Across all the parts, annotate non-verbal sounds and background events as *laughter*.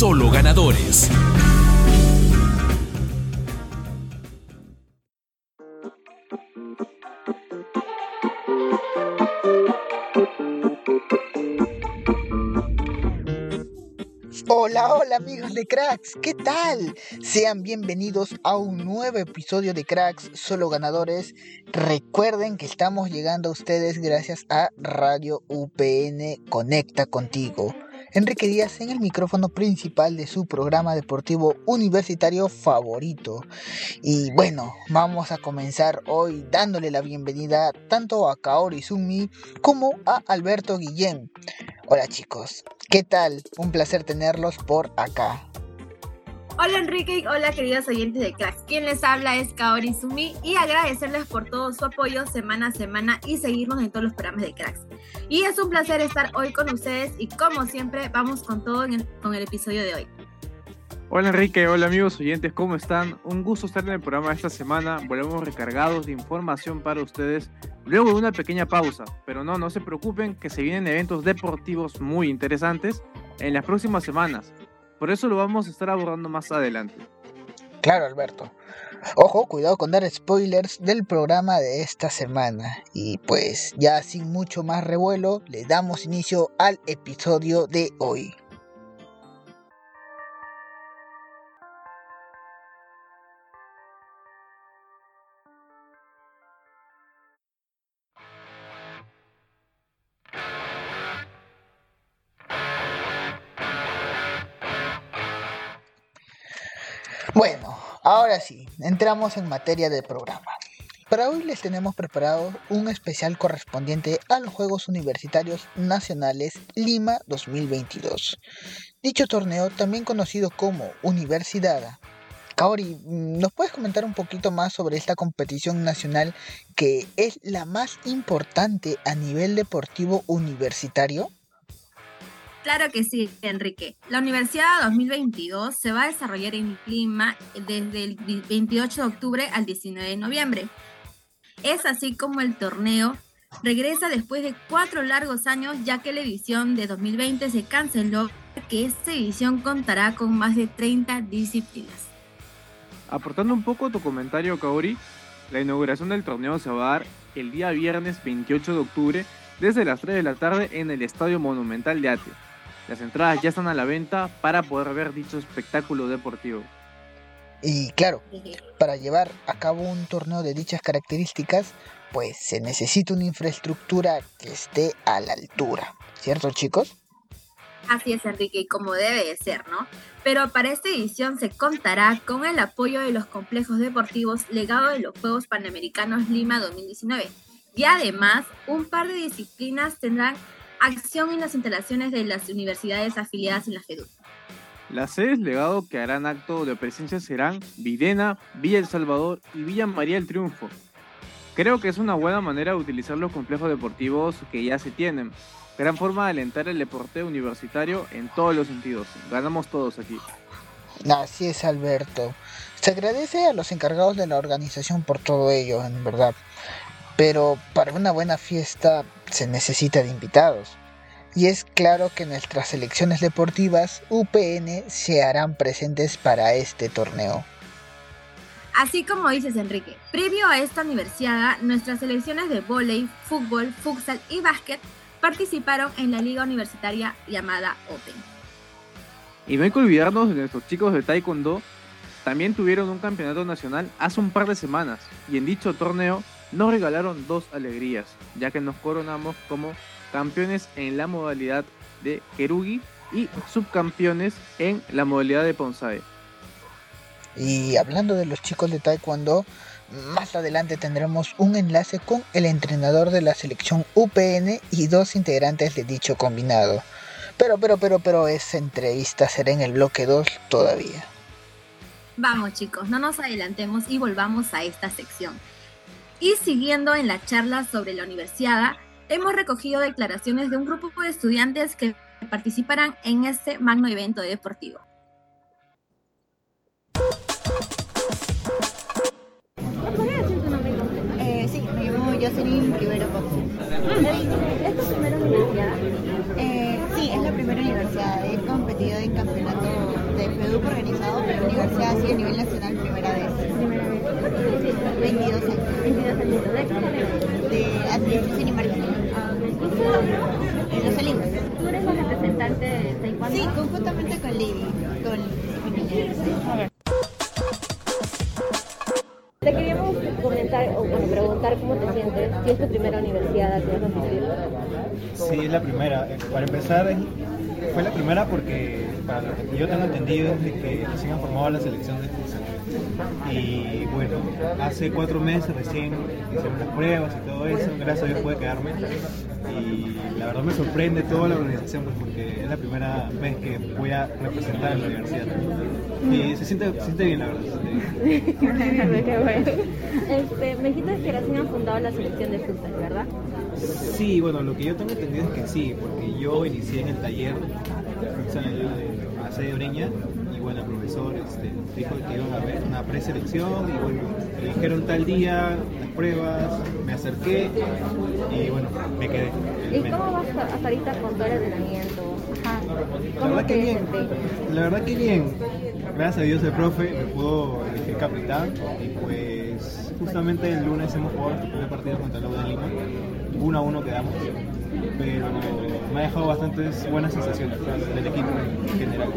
Solo ganadores. Hola, hola amigos de Cracks, ¿qué tal? Sean bienvenidos a un nuevo episodio de Cracks, solo ganadores. Recuerden que estamos llegando a ustedes gracias a Radio UPN Conecta contigo. Enrique Díaz en el micrófono principal de su programa deportivo universitario favorito. Y bueno, vamos a comenzar hoy dándole la bienvenida tanto a Kaori Sumi como a Alberto Guillén. Hola chicos, ¿qué tal? Un placer tenerlos por acá. Hola Enrique, hola queridos oyentes de Cracks. Quien les habla es Kaori Sumi y agradecerles por todo su apoyo semana a semana y seguirnos en todos los programas de Cracks. Y es un placer estar hoy con ustedes y como siempre vamos con todo con el episodio de hoy. Hola Enrique, hola amigos oyentes, ¿cómo están? Un gusto estar en el programa esta semana. Volvemos recargados de información para ustedes luego de una pequeña pausa. Pero no, no se preocupen que se vienen eventos deportivos muy interesantes en las próximas semanas. Por eso lo vamos a estar abordando más adelante. Claro, Alberto. Ojo, cuidado con dar spoilers del programa de esta semana. Y pues ya sin mucho más revuelo, le damos inicio al episodio de hoy. Bueno, ahora sí, entramos en materia del programa. Para hoy les tenemos preparado un especial correspondiente a los Juegos Universitarios Nacionales Lima 2022. Dicho torneo, también conocido como Universidad. Kaori, ¿nos puedes comentar un poquito más sobre esta competición nacional que es la más importante a nivel deportivo universitario? Claro que sí, Enrique. La Universidad 2022 se va a desarrollar en Lima desde el 28 de octubre al 19 de noviembre. Es así como el torneo regresa después de cuatro largos años, ya que la edición de 2020 se canceló, que esta edición contará con más de 30 disciplinas. Aportando un poco tu comentario, Kaori, la inauguración del torneo se va a dar el día viernes 28 de octubre desde las 3 de la tarde en el Estadio Monumental de Ate. Las entradas ya están a la venta para poder ver dicho espectáculo deportivo. Y claro, para llevar a cabo un torneo de dichas características, pues se necesita una infraestructura que esté a la altura, ¿cierto chicos? Así es, Enrique, como debe de ser, ¿no? Pero para esta edición se contará con el apoyo de los complejos deportivos legado de los Juegos Panamericanos Lima 2019. Y además, un par de disciplinas tendrán acción en las instalaciones de las universidades afiliadas en la FEDU. Las sedes legado que harán acto de presencia serán Videna, Villa El Salvador y Villa María el Triunfo. Creo que es una buena manera de utilizar los complejos deportivos que ya se tienen. Gran forma de alentar el deporte universitario en todos los sentidos. Ganamos todos aquí. Así es, Alberto. Se agradece a los encargados de la organización por todo ello, en verdad. Pero para una buena fiesta se necesita de invitados. Y es claro que nuestras selecciones deportivas UPN se harán presentes para este torneo. Así como dices Enrique, previo a esta universidad, nuestras selecciones de vóley, fútbol, futsal y básquet participaron en la liga universitaria llamada Open. Y no hay que olvidarnos de nuestros chicos de Taekwondo, también tuvieron un campeonato nacional hace un par de semanas y en dicho torneo nos regalaron dos alegrías, ya que nos coronamos como campeones en la modalidad de Kerugi y subcampeones en la modalidad de Ponsae. Y hablando de los chicos de Taekwondo, más adelante tendremos un enlace con el entrenador de la selección UPN y dos integrantes de dicho combinado. Pero, pero, pero, pero esa entrevista será en el bloque 2 todavía. Vamos chicos, no nos adelantemos y volvamos a esta sección. Y siguiendo en la charla sobre la universidad, hemos recogido declaraciones de un grupo de estudiantes que participarán en este magno evento deportivo. Eh, sí, me llamo Jocelyn Rivero ¿Es tu primera universidad? Eh, sí, es la primera universidad. He competido en campeonato de FEDUC organizado, pero universidad así a nivel nacional primera vez. Primera vez. 22 años. 22 años. ¿De qué? De administración y marketing. Ah, ok. En los Olimpos. ¿Tú eres la representante de Taekwondo? Sí, conjuntamente con Lady, con. Te queríamos comentar, o bueno, preguntar cómo te sientes, si es tu primera universidad a que. Sí, es la primera. Para empezar, fue la primera porque, para lo que yo tengo entendido, es de que recién han formado la selección de futsal. Y bueno, hace cuatro meses recién hicieron las pruebas y todo eso. Gracias a Dios pude quedarme. Y la verdad me sorprende toda la organización pues, porque es la primera vez que voy a representar a la universidad. Y se siente, se siente bien, la verdad. *laughs* Este, me dijiste que recién han fundado la selección de futsal, ¿verdad? Sí, bueno, lo que yo tengo entendido es que sí, porque yo inicié en el taller futsal de Oreña y bueno, el profesor este, dijo que iban a haber una preselección y bueno, me dijeron tal día las pruebas, me acerqué y bueno, me quedé. ¿Y Me- cómo vas hasta ahorita con todo el entrenamiento? Ajá. La ¿Cómo verdad que bien, la verdad que bien. Gracias a Dios el profe me pudo elegir capitán y pues justamente el lunes hemos jugado nuestro primer partido contra la U de Lima. Uno a uno quedamos, pero me ha dejado bastantes buenas sensaciones del equipo en general.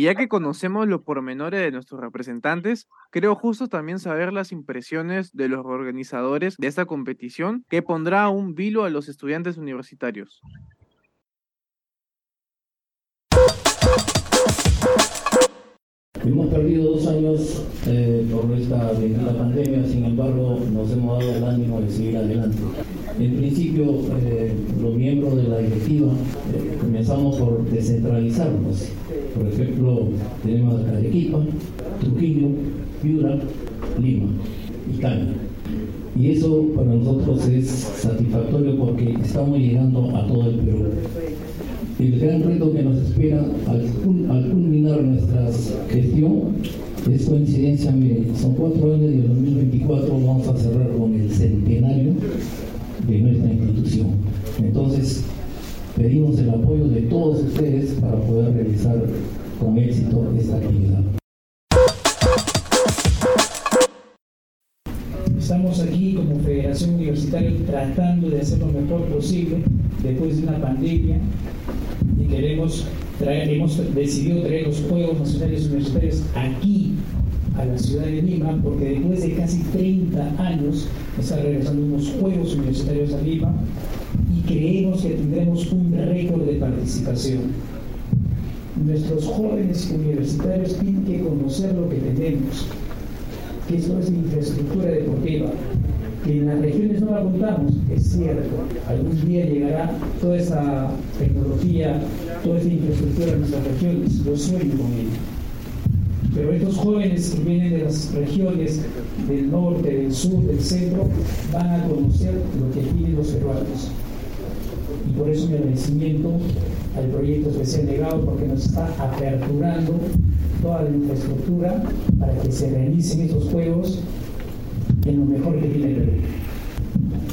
Y ya que conocemos los pormenores de nuestros representantes, creo justo también saber las impresiones de los organizadores de esta competición que pondrá un vilo a los estudiantes universitarios. Hemos perdido dos años eh, por esta pandemia, sin embargo nos hemos dado el ánimo de seguir adelante. En principio, eh, los miembros de la directiva eh, comenzamos por descentralizarnos. Por ejemplo, tenemos acá Arequipa, Trujillo, Piura, Lima y Cali. Y eso para nosotros es satisfactorio porque estamos llegando a todo el Perú. El gran reto que nos espera al, cul- al culminar nuestra gestión es coincidencia, son cuatro años y en 2024 vamos a cerrar con el centenario de nuestra institución. Entonces, pedimos el apoyo de todos ustedes para poder realizar con éxito esta actividad. Estamos aquí como Federación Universitaria tratando de hacer lo mejor posible después de una pandemia y queremos hemos decidido traer los Juegos Nacionales Universitarios aquí a la ciudad de Lima porque después de casi 30 años están regresando unos Juegos Universitarios a Lima creemos que tendremos un récord de participación. Nuestros jóvenes universitarios tienen que conocer lo que tenemos, que esto es infraestructura deportiva, que en las regiones no la contamos, es cierto, algún día llegará toda esa tecnología, toda esa infraestructura a nuestras regiones, yo sueño con ello. Pero estos jóvenes que vienen de las regiones del norte, del sur, del centro, van a conocer lo que tienen los peruanos. Y por eso mi agradecimiento al proyecto especial legado, porque nos está aperturando toda la infraestructura para que se realicen estos juegos en lo mejor que tiene Perú.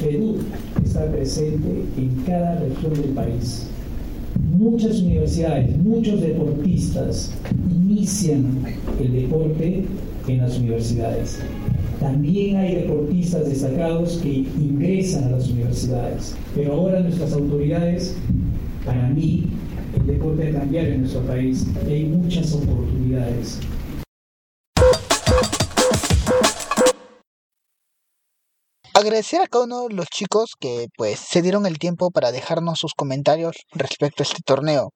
Perú está presente en cada región del país. Muchas universidades, muchos deportistas inician el deporte en las universidades. También hay deportistas destacados que ingresan a las universidades. Pero ahora nuestras autoridades, para mí, el deporte ha cambiado en nuestro país hay muchas oportunidades. Agradecer a cada uno de los chicos que pues se dieron el tiempo para dejarnos sus comentarios respecto a este torneo.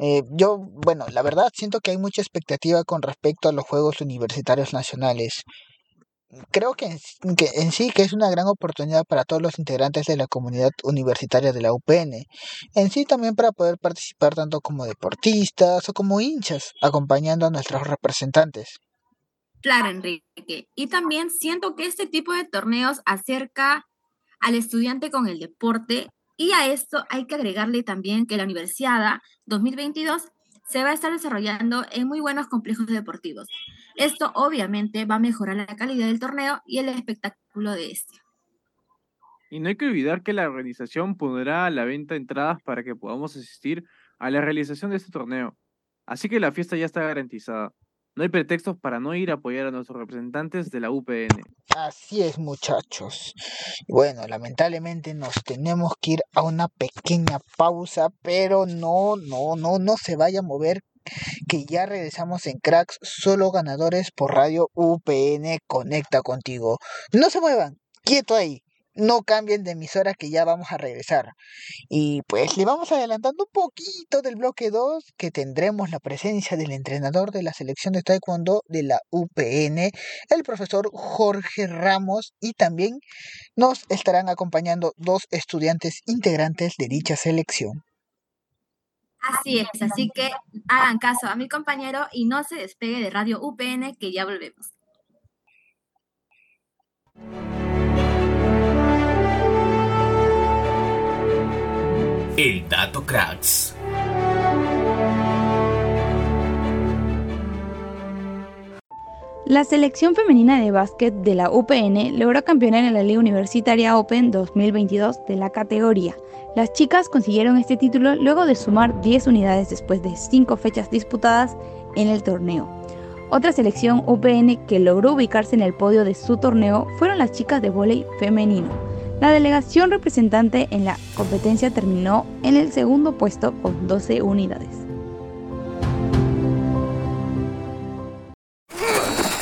Eh, yo, bueno, la verdad siento que hay mucha expectativa con respecto a los Juegos Universitarios Nacionales. Creo que en, que en sí que es una gran oportunidad para todos los integrantes de la comunidad universitaria de la UPN. En sí también para poder participar tanto como deportistas o como hinchas, acompañando a nuestros representantes. Claro, Enrique. Y también siento que este tipo de torneos acerca al estudiante con el deporte y a esto hay que agregarle también que la Universidad 2022 se va a estar desarrollando en muy buenos complejos deportivos. Esto obviamente va a mejorar la calidad del torneo y el espectáculo de este. Y no hay que olvidar que la organización pondrá a la venta entradas para que podamos asistir a la realización de este torneo. Así que la fiesta ya está garantizada. No hay pretextos para no ir a apoyar a nuestros representantes de la UPN. Así es, muchachos. Bueno, lamentablemente nos tenemos que ir a una pequeña pausa, pero no, no, no, no se vaya a mover, que ya regresamos en Cracks, solo ganadores por radio UPN Conecta contigo. No se muevan, quieto ahí no cambien de emisora que ya vamos a regresar. Y pues le vamos adelantando un poquito del bloque 2 que tendremos la presencia del entrenador de la selección de taekwondo de la UPN, el profesor Jorge Ramos y también nos estarán acompañando dos estudiantes integrantes de dicha selección. Así es, así que hagan caso a mi compañero y no se despegue de Radio UPN que ya volvemos. El Dato Cracks. La selección femenina de básquet de la UPN logró campeonar en la Liga Universitaria Open 2022 de la categoría. Las chicas consiguieron este título luego de sumar 10 unidades después de 5 fechas disputadas en el torneo. Otra selección UPN que logró ubicarse en el podio de su torneo fueron las chicas de vóley femenino la delegación representante en la competencia terminó en el segundo puesto con 12 unidades.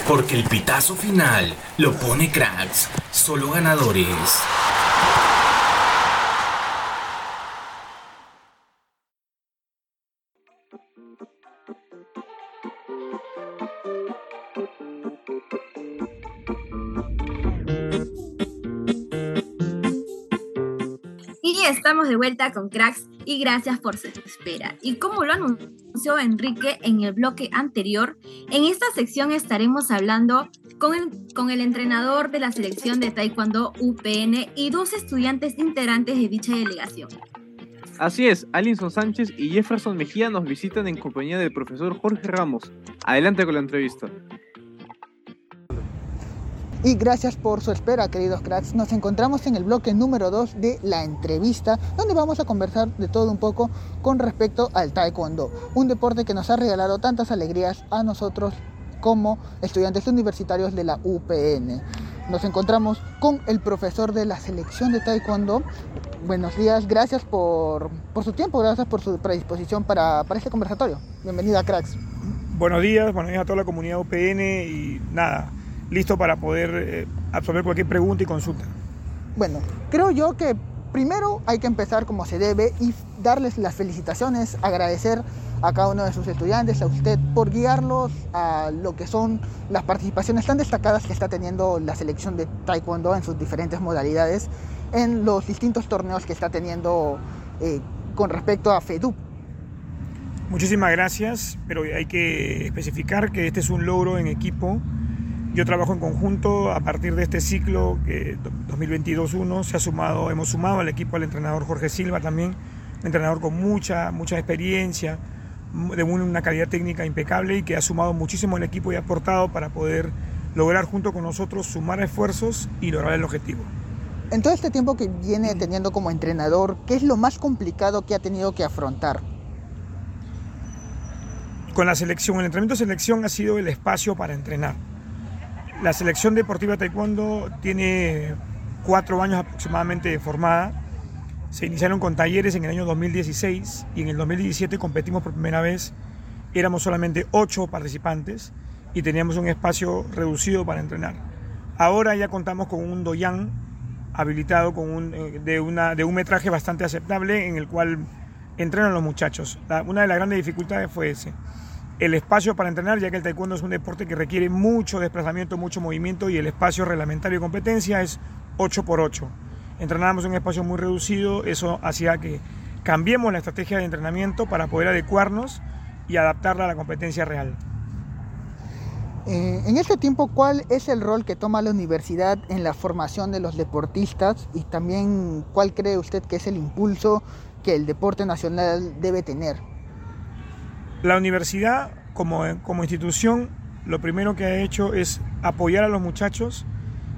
Porque el pitazo final lo pone cracks, solo ganadores. Estamos de vuelta con Cracks y gracias por su espera. Y como lo anunció Enrique en el bloque anterior, en esta sección estaremos hablando con el, con el entrenador de la selección de Taekwondo UPN y dos estudiantes integrantes de dicha delegación. Así es, Alinson Sánchez y Jefferson Mejía nos visitan en compañía del profesor Jorge Ramos. Adelante con la entrevista. Y gracias por su espera, queridos cracks. Nos encontramos en el bloque número 2 de la entrevista, donde vamos a conversar de todo un poco con respecto al taekwondo, un deporte que nos ha regalado tantas alegrías a nosotros como estudiantes universitarios de la UPN. Nos encontramos con el profesor de la selección de taekwondo. Buenos días, gracias por, su tiempo, gracias por su predisposición para, para este conversatorio. Bienvenida, cracks. Buenos días, buenos días a toda la comunidad UPN y nada, listo para poder eh, absorber cualquier pregunta y consulta. Bueno, creo yo que primero hay que empezar como se debe y darles las felicitaciones, agradecer a cada uno de sus estudiantes, a usted, por guiarlos a lo que son las participaciones tan destacadas que está teniendo la selección de Taekwondo en sus diferentes modalidades, en los distintos torneos que está teniendo eh, con respecto a FEDUP. Muchísimas gracias, pero hay que especificar que este es un logro en equipo yo trabajo en conjunto a partir de este ciclo que 2022-1 se ha sumado, hemos sumado al equipo al entrenador Jorge Silva también, un entrenador con mucha, mucha experiencia, de una calidad técnica impecable y que ha sumado muchísimo al equipo y ha aportado para poder lograr junto con nosotros sumar esfuerzos y lograr el objetivo. En todo este tiempo que viene teniendo como entrenador, ¿qué es lo más complicado que ha tenido que afrontar? Con la selección, el entrenamiento de selección ha sido el espacio para entrenar la selección deportiva taekwondo tiene cuatro años aproximadamente formada. Se iniciaron con talleres en el año 2016 y en el 2017 competimos por primera vez. Éramos solamente ocho participantes y teníamos un espacio reducido para entrenar. Ahora ya contamos con un doyan habilitado con un, eh, de, una, de un metraje bastante aceptable en el cual entrenan los muchachos. una de las grandes dificultades fue ese. El espacio para entrenar, ya que el taekwondo es un deporte que requiere mucho desplazamiento, mucho movimiento y el espacio reglamentario de competencia es 8x8. Entrenábamos en un espacio muy reducido, eso hacía que cambiemos la estrategia de entrenamiento para poder adecuarnos y adaptarla a la competencia real. Eh, en este tiempo, ¿cuál es el rol que toma la universidad en la formación de los deportistas y también cuál cree usted que es el impulso que el deporte nacional debe tener? La universidad como, como institución lo primero que ha hecho es apoyar a los muchachos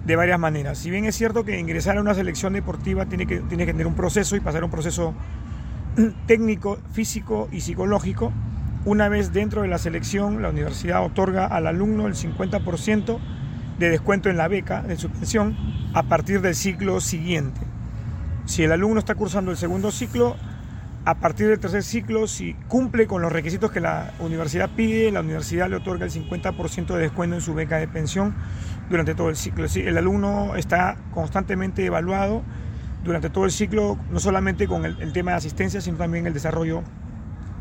de varias maneras. Si bien es cierto que ingresar a una selección deportiva tiene que, tiene que tener un proceso y pasar un proceso *clears throat* técnico, físico y psicológico, una vez dentro de la selección, la universidad otorga al alumno el 50% de descuento en la beca de su pensión a partir del ciclo siguiente. Si el alumno está cursando el segundo ciclo, a partir del tercer ciclo, si cumple con los requisitos que la universidad pide, la universidad le otorga el 50% de descuento en su beca de pensión durante todo el ciclo. El alumno está constantemente evaluado durante todo el ciclo, no solamente con el, tema de asistencia, sino también el desarrollo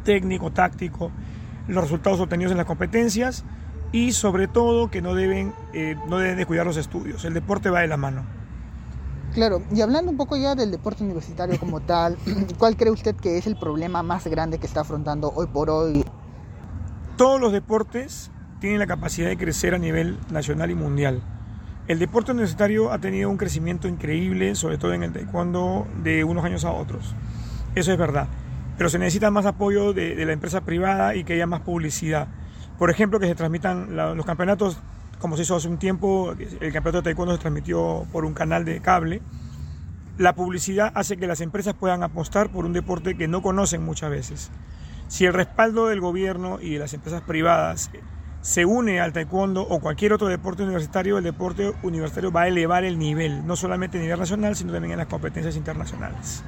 técnico, táctico, los resultados obtenidos en las competencias y sobre todo que no deben, eh, no deben descuidar los estudios. El deporte va de la mano. Claro, y hablando un poco ya del deporte universitario como tal, *clears throat* ¿cuál cree usted que es el problema más grande que está afrontando hoy por hoy? Todos los deportes tienen la capacidad de crecer a nivel nacional y mundial. El deporte universitario ha tenido un crecimiento increíble, sobre todo en el taekwondo, de unos años a otros. Eso es verdad pero se necesita más apoyo de, la empresa privada y que haya más publicidad. Por ejemplo, que se transmitan los campeonatos, como se hizo hace un tiempo, el campeonato de taekwondo se transmitió por un canal de cable. La publicidad hace que las empresas puedan apostar por un deporte que no conocen muchas veces. Si el respaldo del gobierno y de las empresas privadas se une al taekwondo o cualquier otro deporte universitario, el deporte universitario va a elevar el nivel, no solamente a nivel nacional, sino también en las competencias internacionales.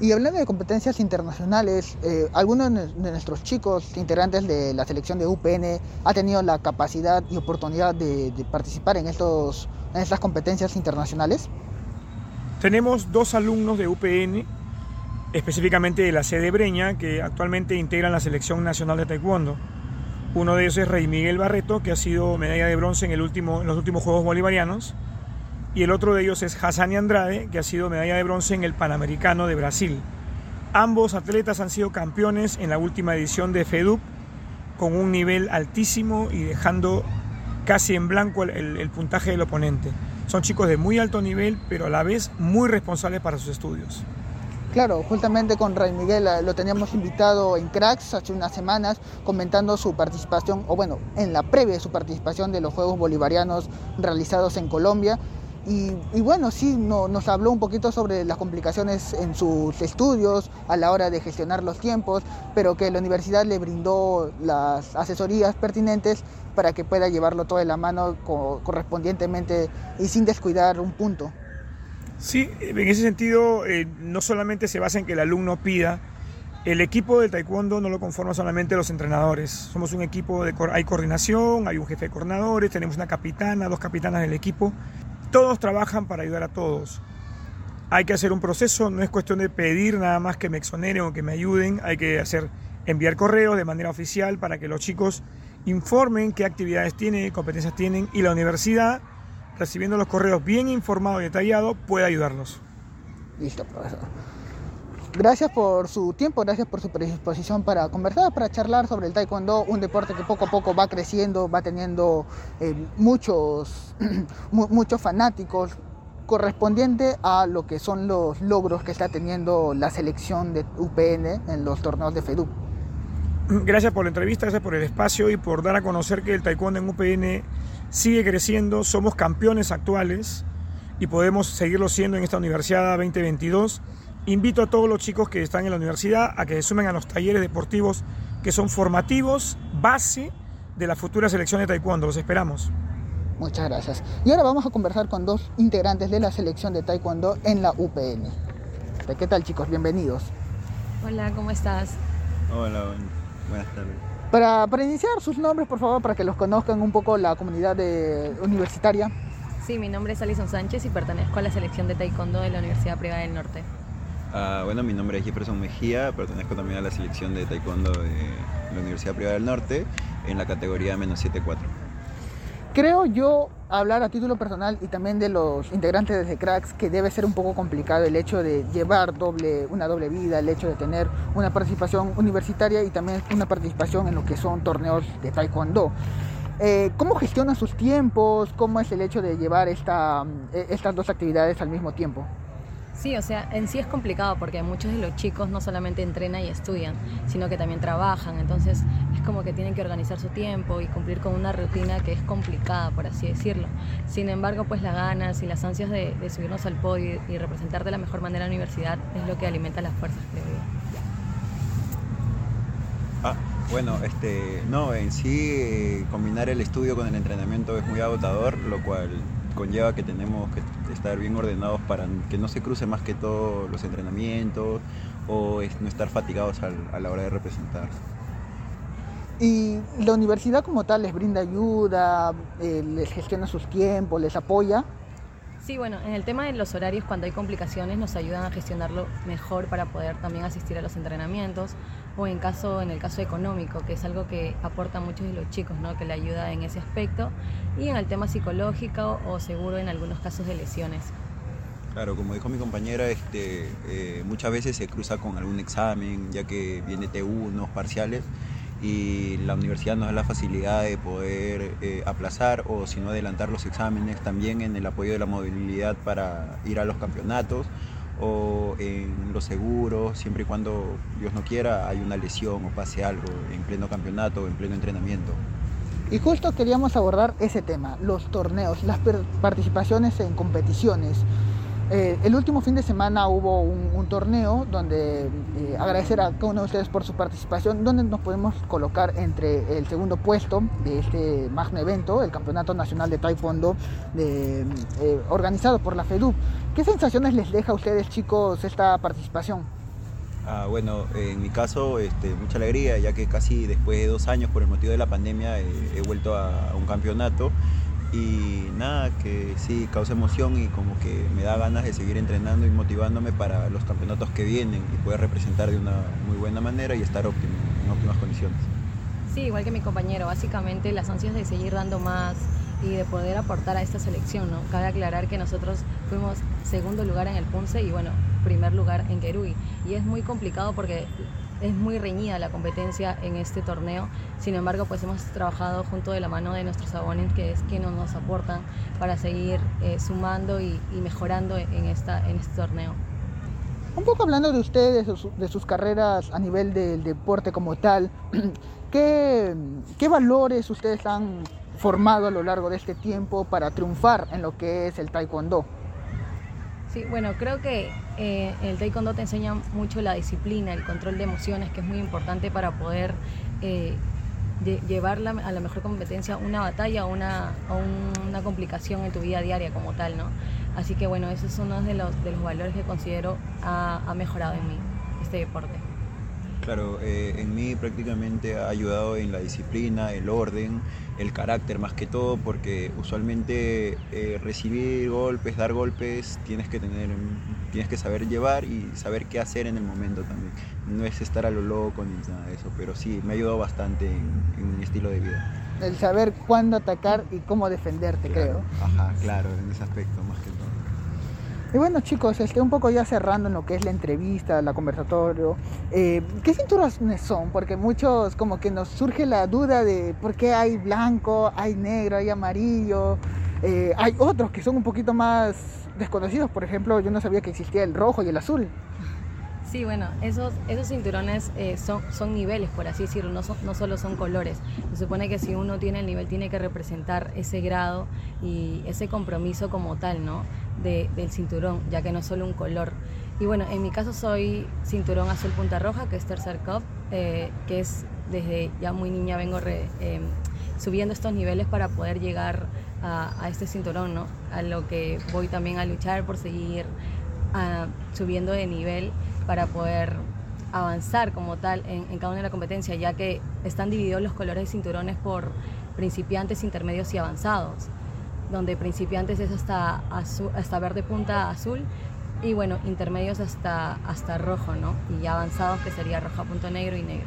Y hablando de competencias internacionales, eh, ¿alguno de nuestros chicos integrantes de la selección de UPN ha tenido la capacidad y oportunidad de, participar en, estos, en estas competencias internacionales? Tenemos dos alumnos de UPN, específicamente de la sede Breña, que actualmente integran la selección nacional de Taekwondo. Uno de ellos es Rey Miguel Barreto, que ha sido medalla de bronce en, el último, en los últimos Juegos Bolivarianos y el otro de ellos es Hassani Andrade, que ha sido medalla de bronce en el Panamericano de Brasil. Ambos atletas han sido campeones en la última edición de FEDUP con un nivel altísimo y dejando casi en blanco el, puntaje del oponente. Son chicos de muy alto nivel, pero a la vez muy responsables para sus estudios. Claro, justamente con Ray Miguel eh, lo teníamos invitado en Cracks hace unas semanas comentando su participación, o bueno, en la previa de su participación de los Juegos Bolivarianos realizados en Colombia y, bueno, sí, nos habló un poquito sobre las complicaciones en sus estudios a la hora de gestionar los tiempos, pero que la universidad le brindó las asesorías pertinentes para que pueda llevarlo todo de la mano correspondientemente y sin descuidar un punto. Sí, en ese sentido eh, no solamente se basa en que el alumno pida, el equipo del taekwondo no lo conforma solamente los entrenadores. Somos un equipo de hay coordinación, hay un jefe de coordinadores, tenemos una capitana, dos capitanas del equipo todos trabajan para ayudar a todos. Hay que hacer un proceso, no es cuestión de pedir nada más que me exoneren o que me ayuden, hay que hacer enviar correos de manera oficial para que los chicos informen qué actividades tienen, qué competencias tienen y la universidad, recibiendo los correos bien informados y detallados, puede ayudarlos. Listo, profesor. Gracias por su tiempo, gracias por su predisposición para conversar, para charlar sobre el taekwondo, un deporte que poco a poco va creciendo, va teniendo eh, muchos, *clears throat* muchos fanáticos, correspondiente a lo que son los logros que está teniendo la selección de UPN en los torneos de FEDU. Gracias por la entrevista, gracias por el espacio y por dar a conocer que el taekwondo en UPN sigue creciendo, somos campeones actuales y podemos seguirlo siendo en esta Universidad 2022 Invito a todos los chicos que están en la universidad a que se sumen a los talleres deportivos que son formativos, base de la futura selección de taekwondo. Los esperamos. Muchas gracias. Y ahora vamos a conversar con dos integrantes de la selección de taekwondo en la UPN. ¿Qué tal chicos? Bienvenidos. Hola, ¿cómo estás? Hola, buenas tardes. Para, para, iniciar, sus nombres, por favor, para que los conozcan un poco la comunidad universitaria. Sí, mi nombre es Alison Sánchez y pertenezco a la selección de taekwondo de la Universidad Privada del Norte. Ah, bueno, mi nombre es Jefferson Mejía, pertenezco también a la selección de taekwondo de la Universidad Privada del Norte en la categoría menos 7-4. Creo yo, hablar a título personal y también de los integrantes de Cracks, que debe ser un poco complicado el hecho de llevar doble, una doble vida, el hecho de tener una participación universitaria y también una participación en lo que son torneos de taekwondo. Eh, ¿Cómo gestionan sus tiempos? ¿Cómo es el hecho de llevar esta, eh, estas dos actividades al mismo tiempo? Sí, o sea, en sí es complicado porque muchos de los chicos no solamente entrenan y estudian, sino que también trabajan. Entonces es como que tienen que organizar su tiempo y cumplir con una rutina que es complicada, por así decirlo. Sin embargo, pues las ganas y las ansias de, subirnos al podio y, representar de la mejor manera la universidad es lo que alimenta las fuerzas, creo yo. Ah, bueno, este, no, en sí eh, combinar el estudio con el entrenamiento es muy agotador, lo cual conlleva que tenemos que estar bien ordenados para que no se cruce más que todo los entrenamientos o no estar fatigados a la hora de representar. ¿Y la universidad como tal les brinda ayuda, eh, les gestiona sus tiempos, les apoya? Sí, bueno, en el tema de los horarios, cuando hay complicaciones, nos ayudan a gestionarlo mejor para poder también asistir a los entrenamientos o en caso en el caso económico, que es algo que aporta muchos de los chicos, ¿no? que le ayuda en ese aspecto, y en el tema psicológico o seguro en algunos casos de lesiones. Claro, como dijo mi compañera, este, eh, muchas veces se cruza con algún examen, ya que viene T1, parciales, y la universidad nos da la facilidad de poder eh, aplazar o si no adelantar los exámenes, también en el apoyo de la movilidad para ir a los campeonatos o en los seguros, siempre y cuando Dios no quiera hay una lesión o pase algo en pleno campeonato o en pleno entrenamiento. Y justo queríamos abordar ese tema, los torneos, las participaciones en competiciones. Eh, el último fin de semana hubo un, torneo donde eh, agradecer a cada uno de ustedes por su participación, donde nos podemos colocar entre el segundo puesto de este magno evento, el Campeonato Nacional de Taekwondo eh, organizado por la FEDU. ¿Qué sensaciones les deja a ustedes chicos esta participación? Ah, bueno, en mi caso, este, mucha alegría, ya que casi después de dos años por el motivo de la pandemia he vuelto a un campeonato y nada, que sí, causa emoción y como que me da ganas de seguir entrenando y motivándome para los campeonatos que vienen y poder representar de una muy buena manera y estar en óptimas condiciones. Sí, igual que mi compañero, básicamente las ansias de seguir dando más y de poder aportar a esta selección, ¿no? Cabe aclarar que nosotros fuimos segundo lugar en el Punce y bueno, primer lugar en Kerui. Y es muy complicado porque es muy reñida la competencia en este torneo. Sin embargo, pues hemos trabajado junto de la mano de nuestros abones, que es quienes nos aportan para seguir eh, sumando y, mejorando en, esta, en este torneo. Un poco hablando de ustedes, de sus carreras a nivel del deporte como tal, *clears throat* ¿qué, ¿qué valores ustedes han formado a lo largo de este tiempo para triunfar en lo que es el taekwondo? Sí, bueno, creo que eh, el taekwondo te enseña mucho la disciplina, el control de emociones, que es muy importante para poder eh, llevar a la mejor competencia una batalla o una, una complicación en tu vida diaria como tal, ¿no? Así que bueno, esos son uno de los, de los valores que considero ha, ha mejorado en mí este deporte. Claro, eh, en mí prácticamente ha ayudado en la disciplina, el orden, el carácter más que todo, porque usualmente eh, recibir golpes, dar golpes, tienes que tener, tienes que saber llevar y saber qué hacer en el momento también. No es estar a lo loco ni nada de eso, pero sí, me ha ayudado bastante en, mi estilo de vida. El saber cuándo atacar y cómo defenderte, creo. Ajá, claro, en ese aspecto más que todo. Y bueno chicos, este, un poco ya cerrando en lo que es la entrevista, la conversatorio, eh, ¿qué cinturones son? Porque muchos como que nos surge la duda de por qué hay blanco, hay negro, hay amarillo, eh, hay otros que son un poquito más desconocidos, por ejemplo yo no sabía que existía el rojo y el azul. Sí, bueno, esos, esos cinturones eh, son, son niveles, por así decirlo, no, no solo son colores. Se supone que si uno tiene el nivel tiene que representar ese grado y ese compromiso como tal, ¿no? Del cinturón, ya que no es solo un color. Y bueno, en mi caso soy cinturón azul punta roja, que es tercer cup, eh, que es desde ya muy niña vengo em, subiendo estos niveles para poder llegar a, este cinturón, ¿no? A lo que voy también a luchar por seguir ah, subiendo de nivel para poder avanzar como tal en, en cada una de la competencia, ya que están divididos los colores de cinturones por principiantes, intermedios y avanzados donde principiantes es hasta, hasta verde punta azul y bueno, intermedios hasta, hasta rojo, ¿no? Y ya avanzados que sería roja punto negro y negro.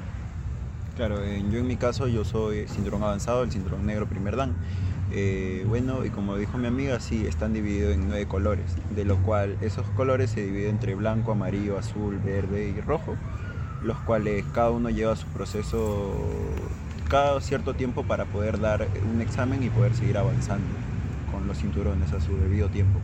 Claro, yo en mi caso yo soy cinturón avanzado, el cinturón negro primer dan. Eh, bueno, y como dijo mi amiga, sí, están divididos en nueve colores, de lo cual esos colores se dividen entre blanco, amarillo, azul, verde y rojo, los cuales cada uno lleva su proceso cada cierto tiempo para poder dar un examen y poder seguir avanzando con los cinturones a su debido tiempo.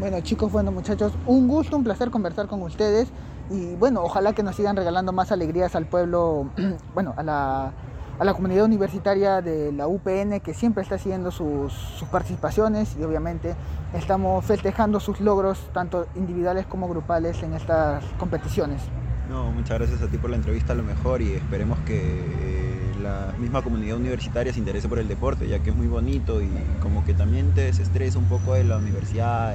Bueno chicos, bueno muchachos, un gusto, un placer conversar con ustedes y bueno, ojalá que nos sigan regalando más alegrías al pueblo, *clears throat* bueno, a la, a la comunidad universitaria de la UPN que siempre está haciendo sus, sus, participaciones y obviamente estamos festejando sus logros tanto individuales como grupales en estas competiciones. No, muchas gracias a ti por la entrevista, a lo mejor, y esperemos que eh, la misma comunidad universitaria se interese por el deporte, ya que es muy bonito y como que también te desestresa un poco de la universidad,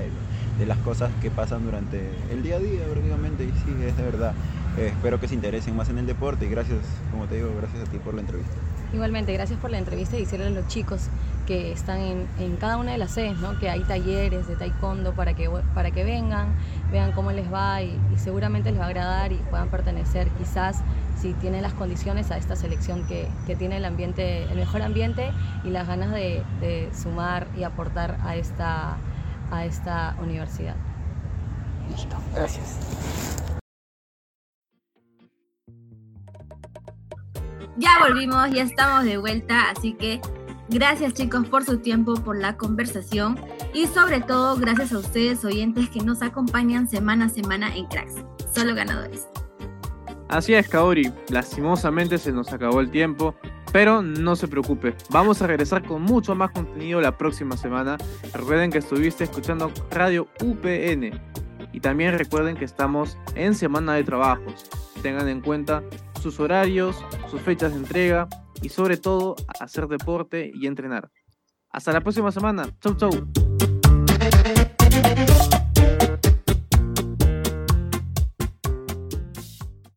de, las cosas que pasan durante el día a día prácticamente, y sí, es de verdad. Eh, espero que se interesen más en el deporte y gracias, como te digo, gracias a ti por la entrevista. Igualmente, gracias por la entrevista y decirle a los chicos que están en, en cada una de las sedes, ¿no? que hay talleres de taekwondo para que, para que vengan, vean cómo les va y, y, seguramente les va a agradar y puedan pertenecer quizás si tienen las condiciones a esta selección que, que tiene el ambiente, el mejor ambiente y las ganas de, de sumar y aportar a esta, a esta universidad. Listo, gracias. Ya volvimos, ya estamos de vuelta, así que gracias chicos por su tiempo, por la conversación y sobre todo gracias a ustedes oyentes que nos acompañan semana a semana en Cracks, solo ganadores. Así es, Kaori, lastimosamente se nos acabó el tiempo, pero no se preocupe, vamos a regresar con mucho más contenido la próxima semana. Recuerden que estuviste escuchando Radio UPN y también recuerden que estamos en semana de trabajos. Tengan en cuenta sus horarios, sus fechas de entrega y sobre todo hacer deporte y entrenar. Hasta la próxima semana. Chau chau.